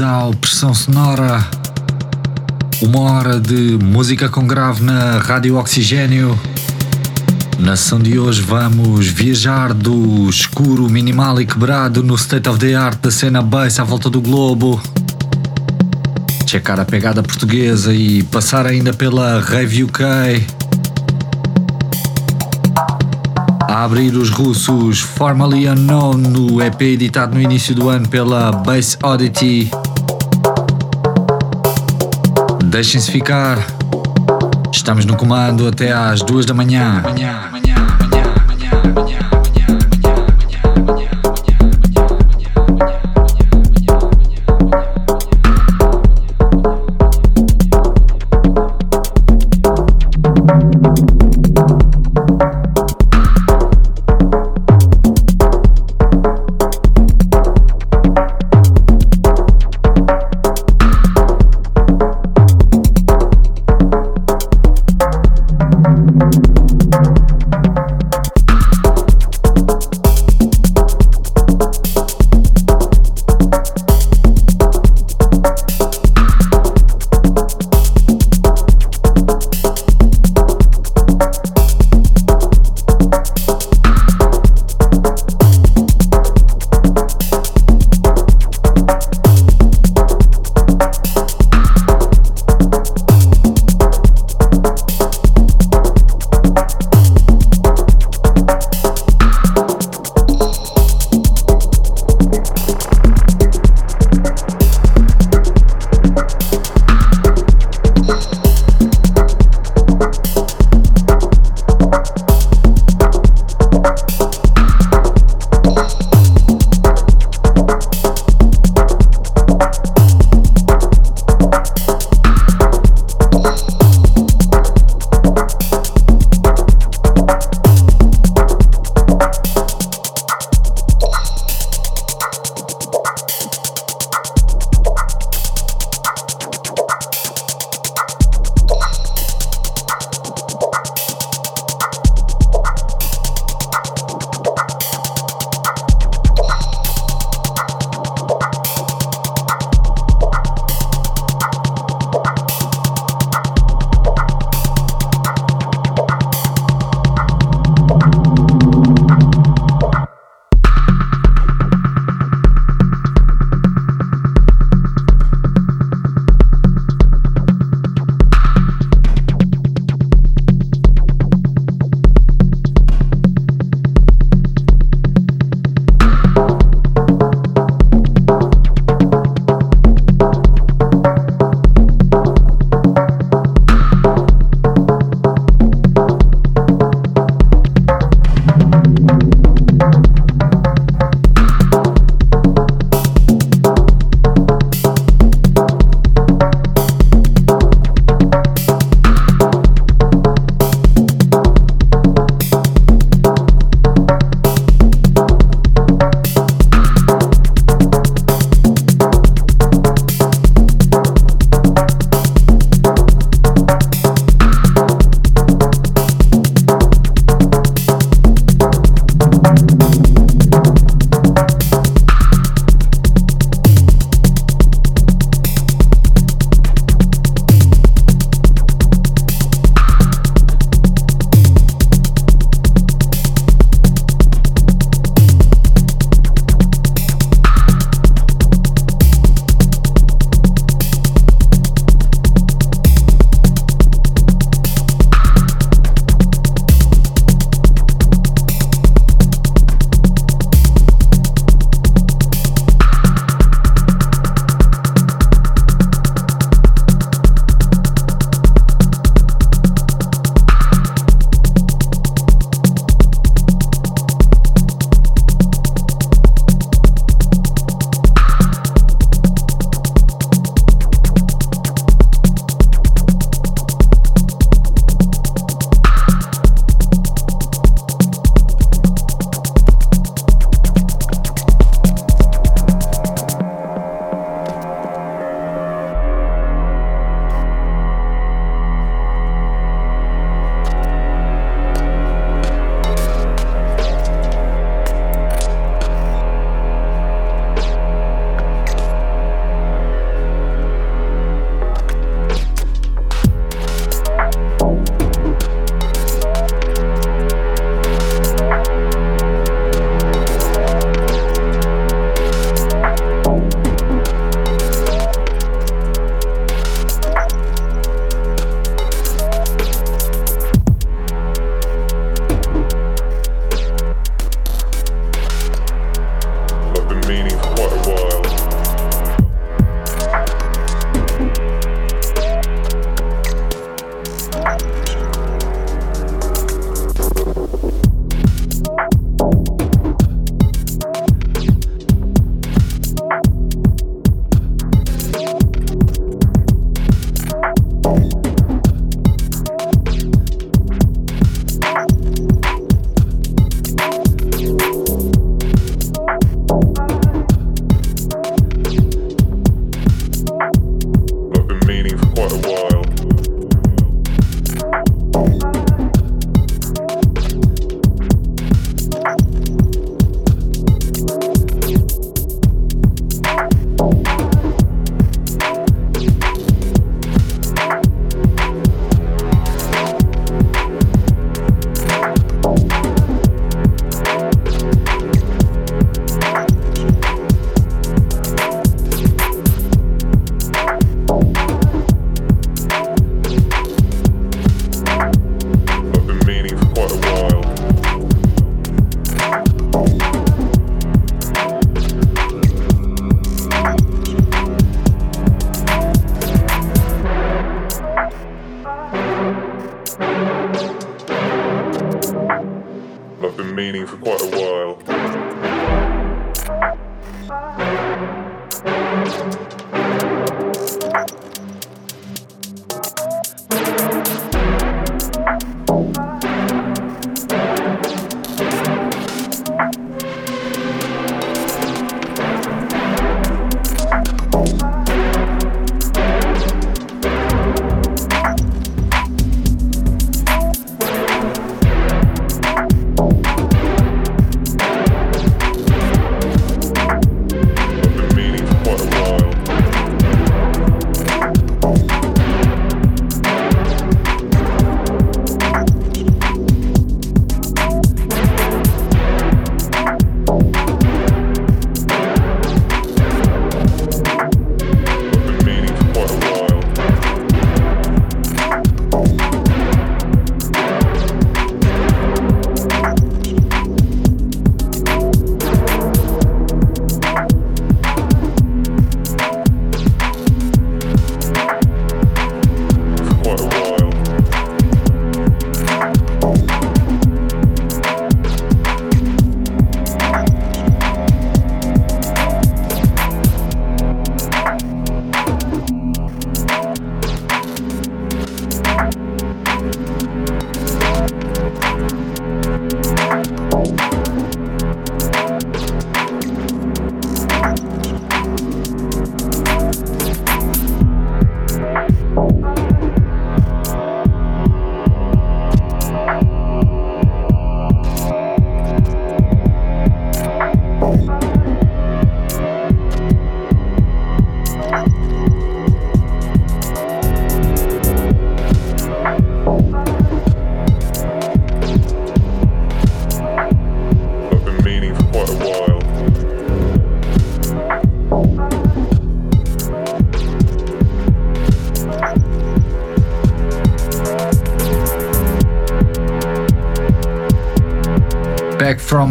Ao Pressão Sonora, uma hora de música com grave na Rádio Oxigênio. Na sessão de hoje vamos viajar do escuro, minimal e quebrado no state of the art da cena bass à volta do globo. Checar a pegada portuguesa e passar ainda pela Rave UK a abrir os russos Formerly Unknown no EP editado no início do ano pela Bass Oddity. Deixem-se ficar. Estamos no comando até às duas da manhã.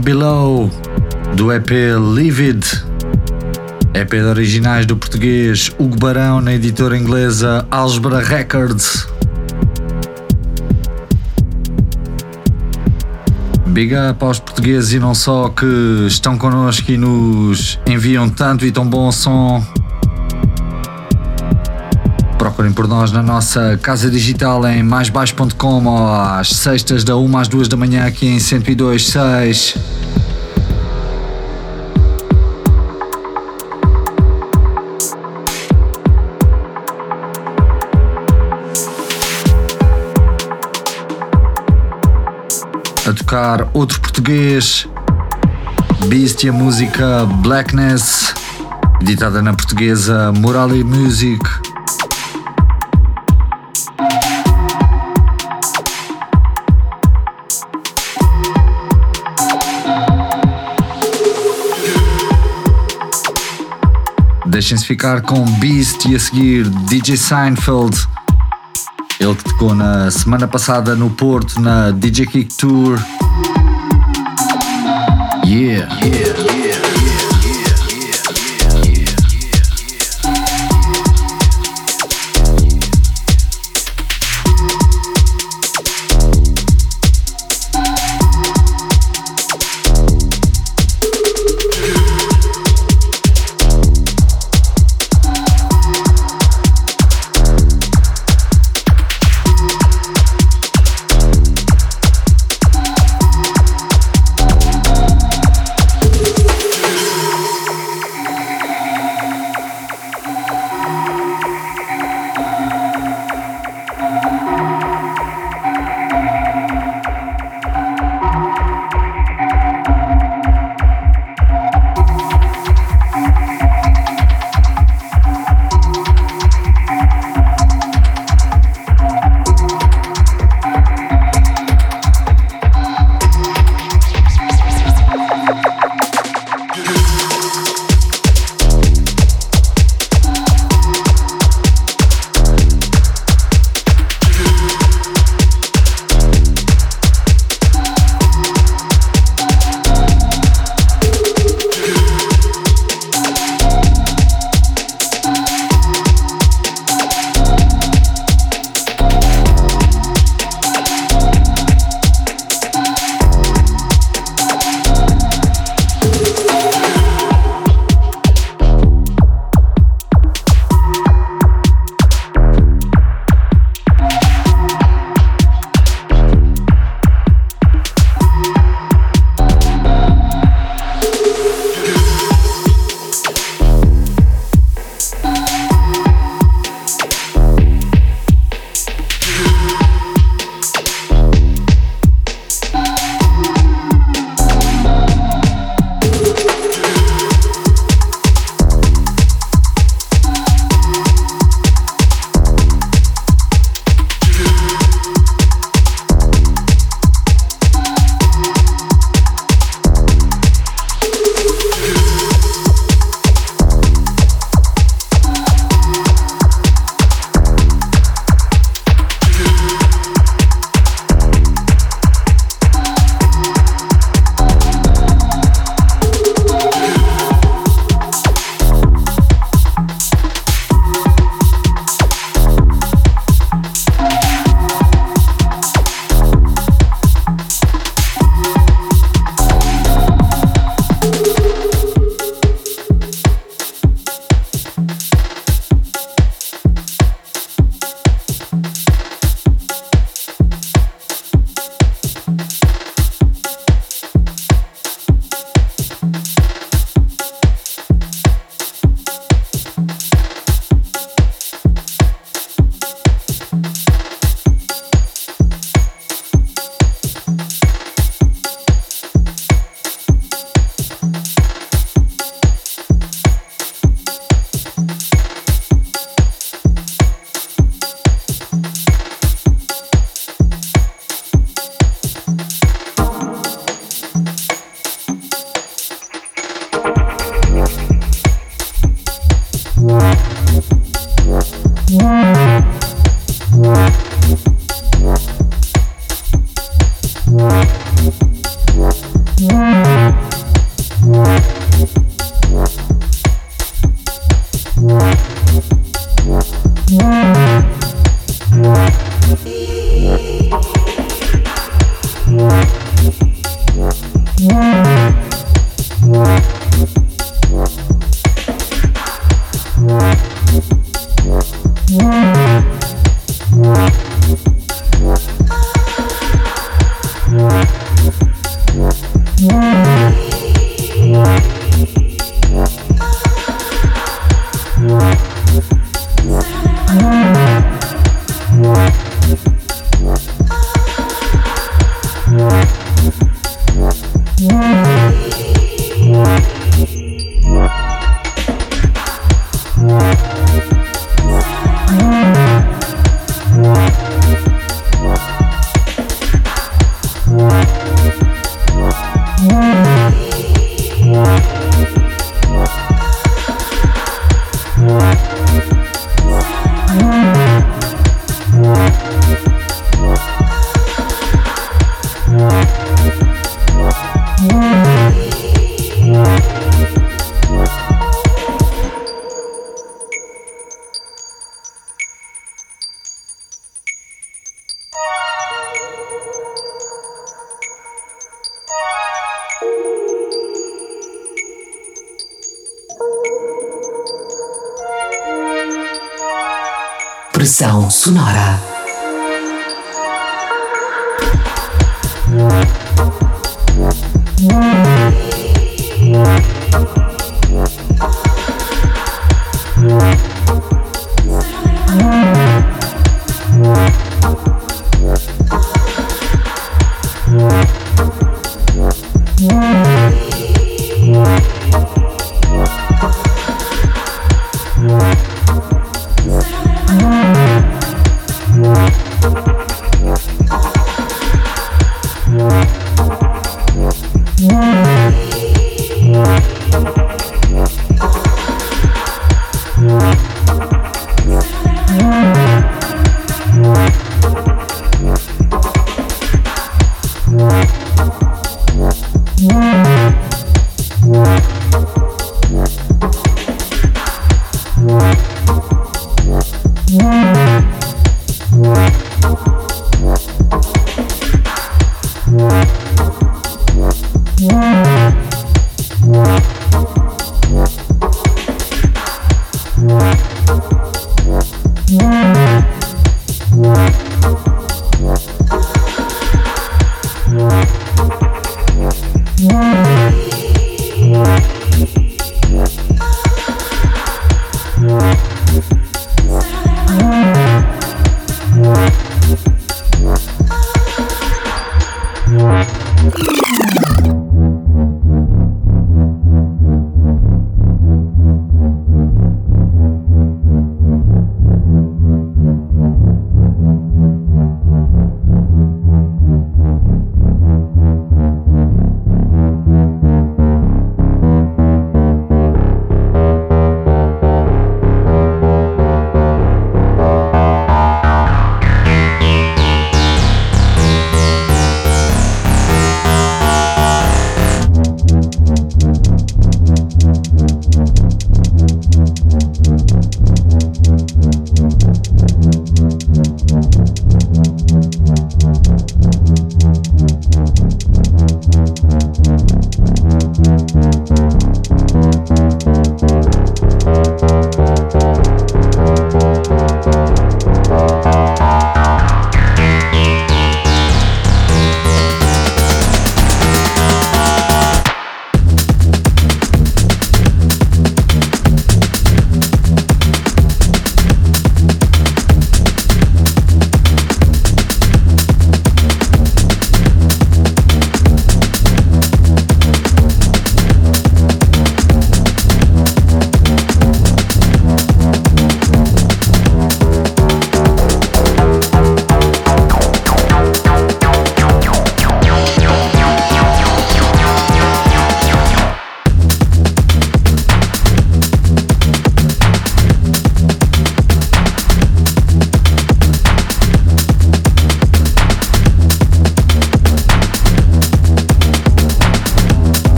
Below, do EP Livid, EP de originais do português Hugo Barão na editora inglesa Algebra Records. Big up aos portugueses e não só que estão connosco e nos enviam tanto e tão bom som. Procurem por nós na nossa casa digital em maisbaixo.com às sextas da 1 às 2 da manhã aqui em 102.6. outro português, Beast e a música Blackness, editada na portuguesa Morale Music. Deixem-se ficar com Beast e a seguir DJ Seinfeld. Ele que tocou na semana passada no Porto na DJ Kick Tour. Yeah. yeah.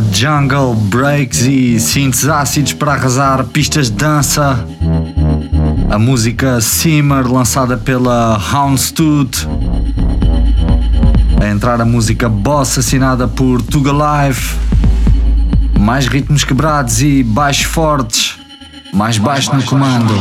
Jungle, breaks e synths ácidos para arrasar pistas de dança. A música Simmer, lançada pela Houndstooth. A entrar a música Boss, assinada por Tuga Live. Mais ritmos quebrados e baixos fortes. Mais baixo no comando.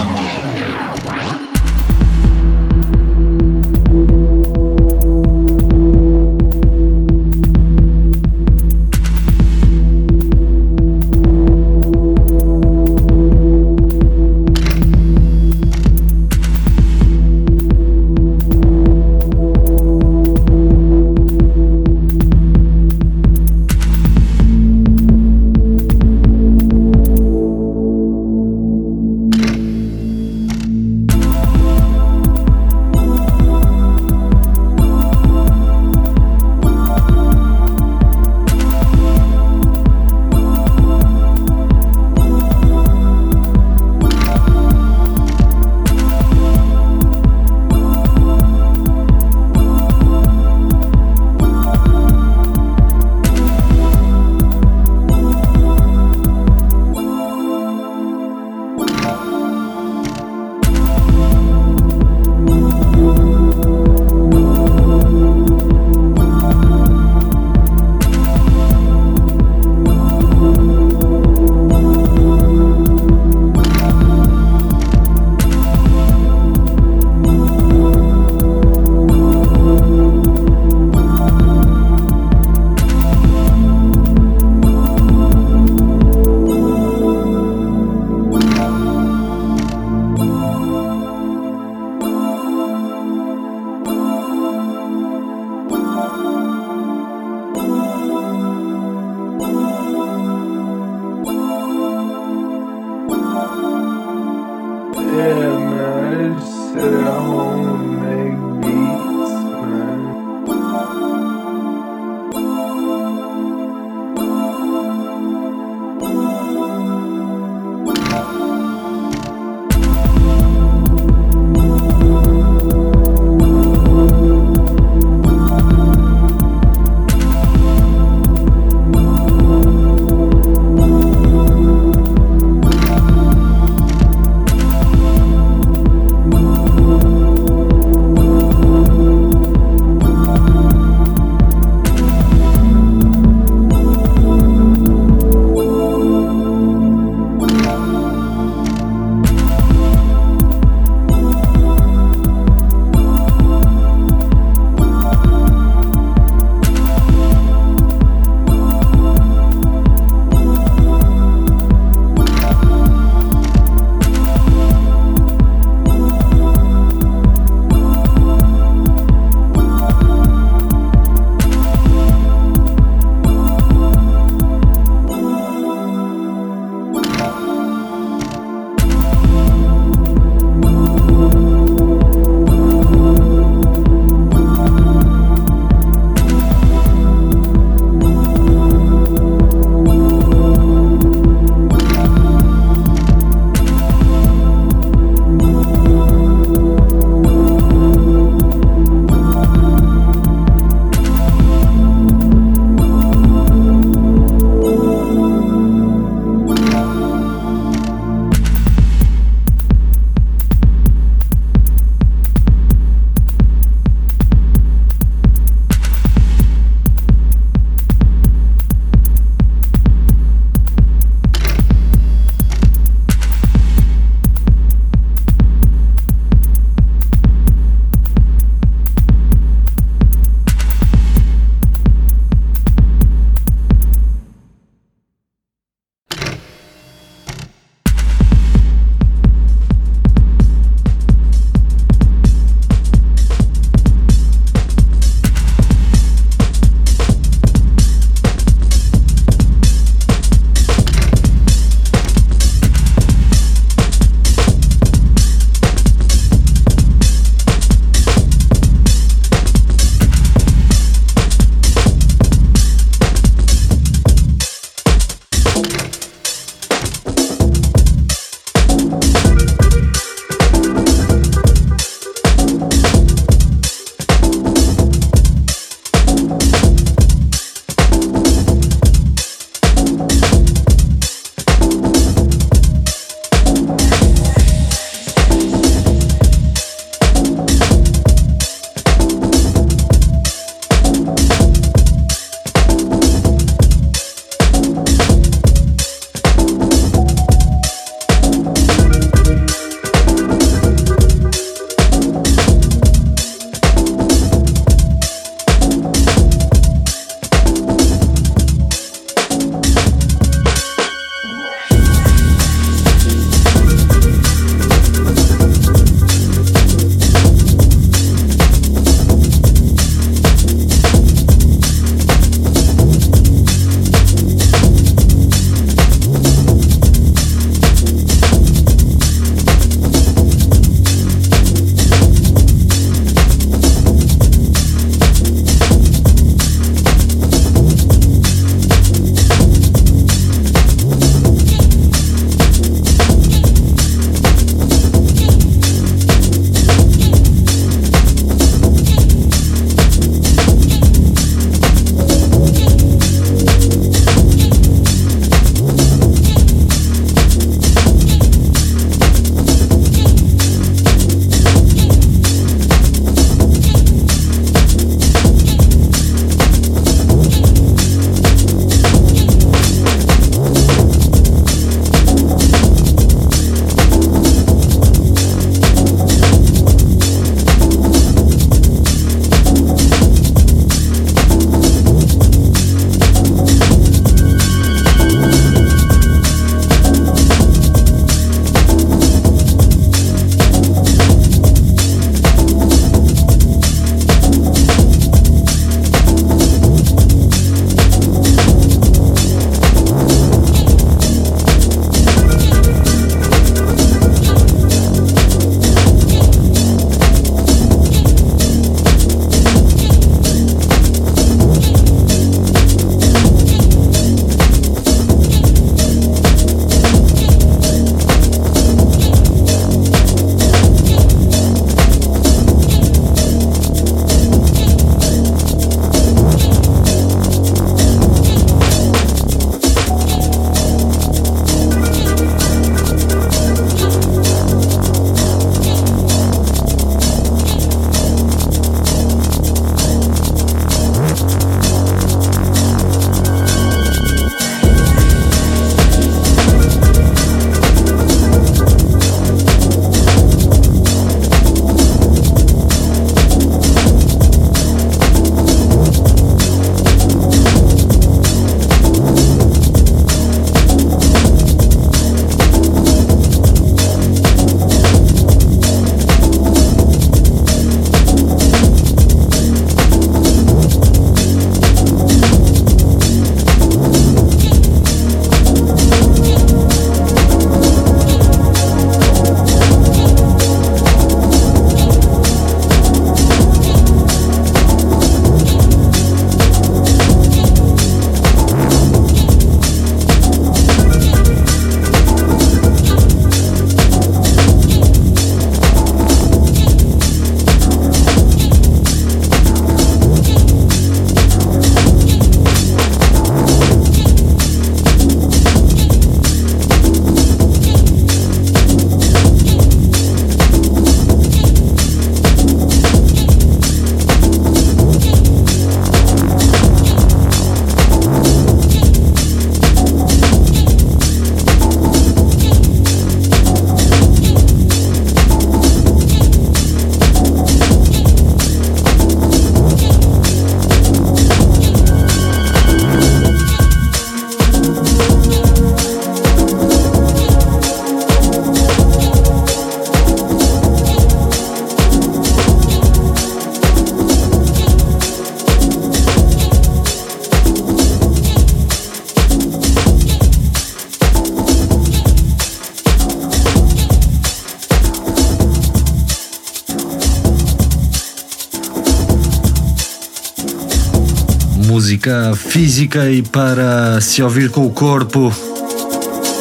Música física e para se ouvir com o corpo.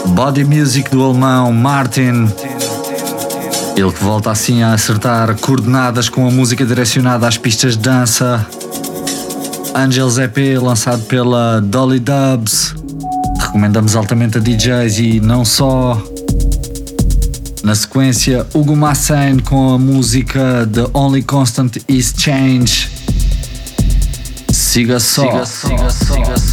Body Music do alemão Martin. Ele que volta assim a acertar coordenadas com a música direcionada às pistas de dança. Angels EP lançado pela Dolly Dubs. Recomendamos altamente a DJs e não só. Na sequência, Hugo Massain com a música The Only Constant Is Change. Siga só. Siga, siga, siga, siga.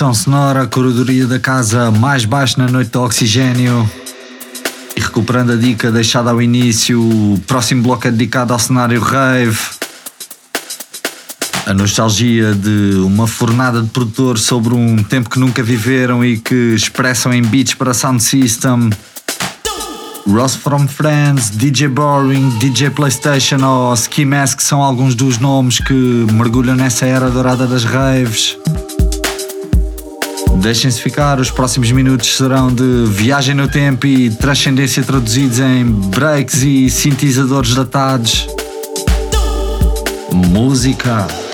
O Pressão Sonora, a curadoria da casa mais baixa na noite do oxigênio. E recuperando a dica deixada ao início, o próximo bloco é dedicado ao cenário rave. A nostalgia de uma fornada de produtores sobre um tempo que nunca viveram e que expressam em beats para Sound System Ross from Friends, DJ Boring, DJ PlayStation ou Ski Mask são alguns dos nomes que mergulham nessa era dourada das raves. Deixem-se ficar, os próximos minutos serão de viagem no tempo e transcendência traduzidos em breaks e sintetizadores datados. Música.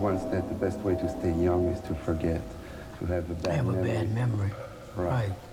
Once that the best way to stay young is to forget, to have a bad have memory. a bad memory. Right. right.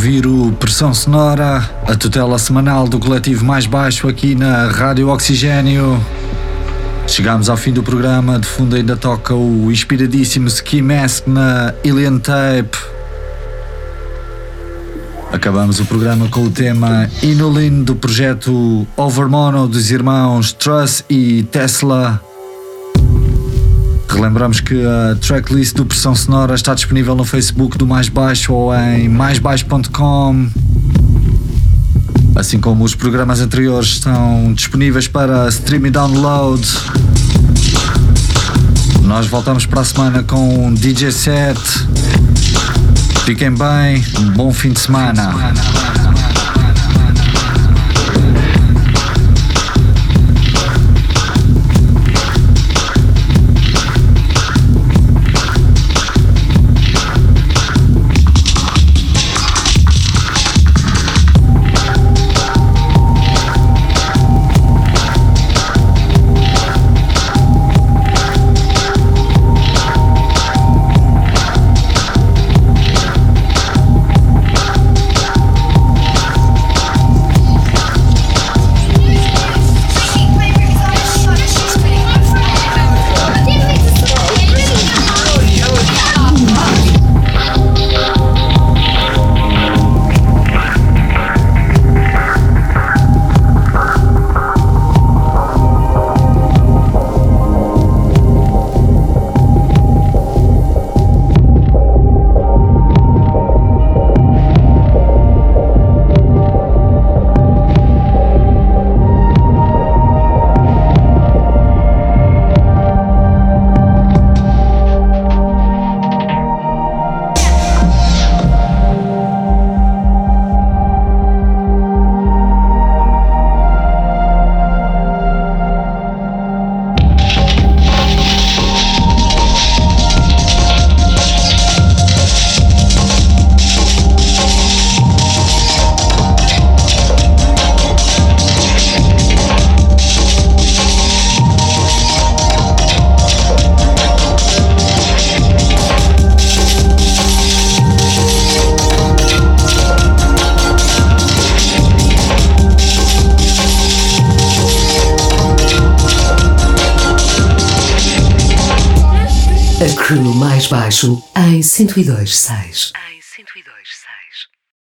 Ouvir o Pressão Sonora, a tutela semanal do coletivo mais baixo aqui na Rádio Oxigênio. Chegamos ao fim do programa, de fundo ainda toca o inspiradíssimo Ski Mask na Alien Tape. Acabamos o programa com o tema Inulin do projeto Overmono dos irmãos Truss e Tesla. Relembramos que a tracklist do Pressão Sonora está disponível no Facebook do Mais Baixo ou em maisbaixo.com. Assim como os programas anteriores estão disponíveis para stream e download. Nós voltamos para a semana com um DJ set. Fiquem bem, um bom fim de semana. 102.6. Em 102.6.